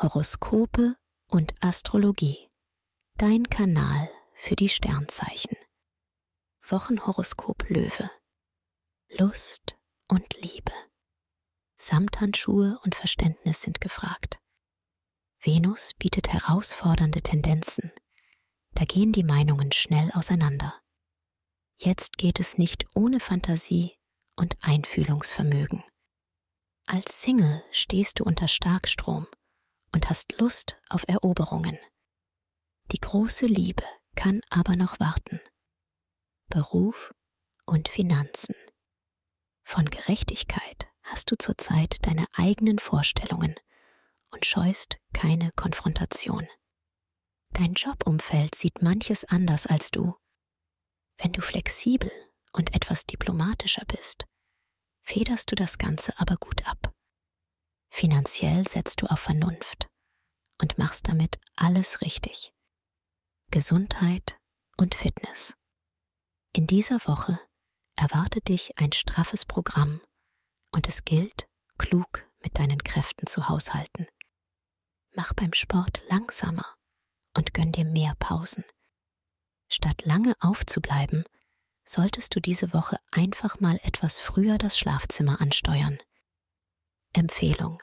Horoskope und Astrologie. Dein Kanal für die Sternzeichen. Wochenhoroskop Löwe. Lust und Liebe. Samthandschuhe und Verständnis sind gefragt. Venus bietet herausfordernde Tendenzen. Da gehen die Meinungen schnell auseinander. Jetzt geht es nicht ohne Fantasie und Einfühlungsvermögen. Als Single stehst du unter Starkstrom und hast Lust auf Eroberungen. Die große Liebe kann aber noch warten. Beruf und Finanzen. Von Gerechtigkeit hast du zurzeit deine eigenen Vorstellungen und scheust keine Konfrontation. Dein Jobumfeld sieht manches anders als du. Wenn du flexibel und etwas diplomatischer bist, federst du das Ganze aber gut ab. Finanziell setzt du auf Vernunft und machst damit alles richtig. Gesundheit und Fitness. In dieser Woche erwartet dich ein straffes Programm und es gilt, klug mit deinen Kräften zu haushalten. Mach beim Sport langsamer und gönn dir mehr Pausen. Statt lange aufzubleiben, solltest du diese Woche einfach mal etwas früher das Schlafzimmer ansteuern. Empfehlung.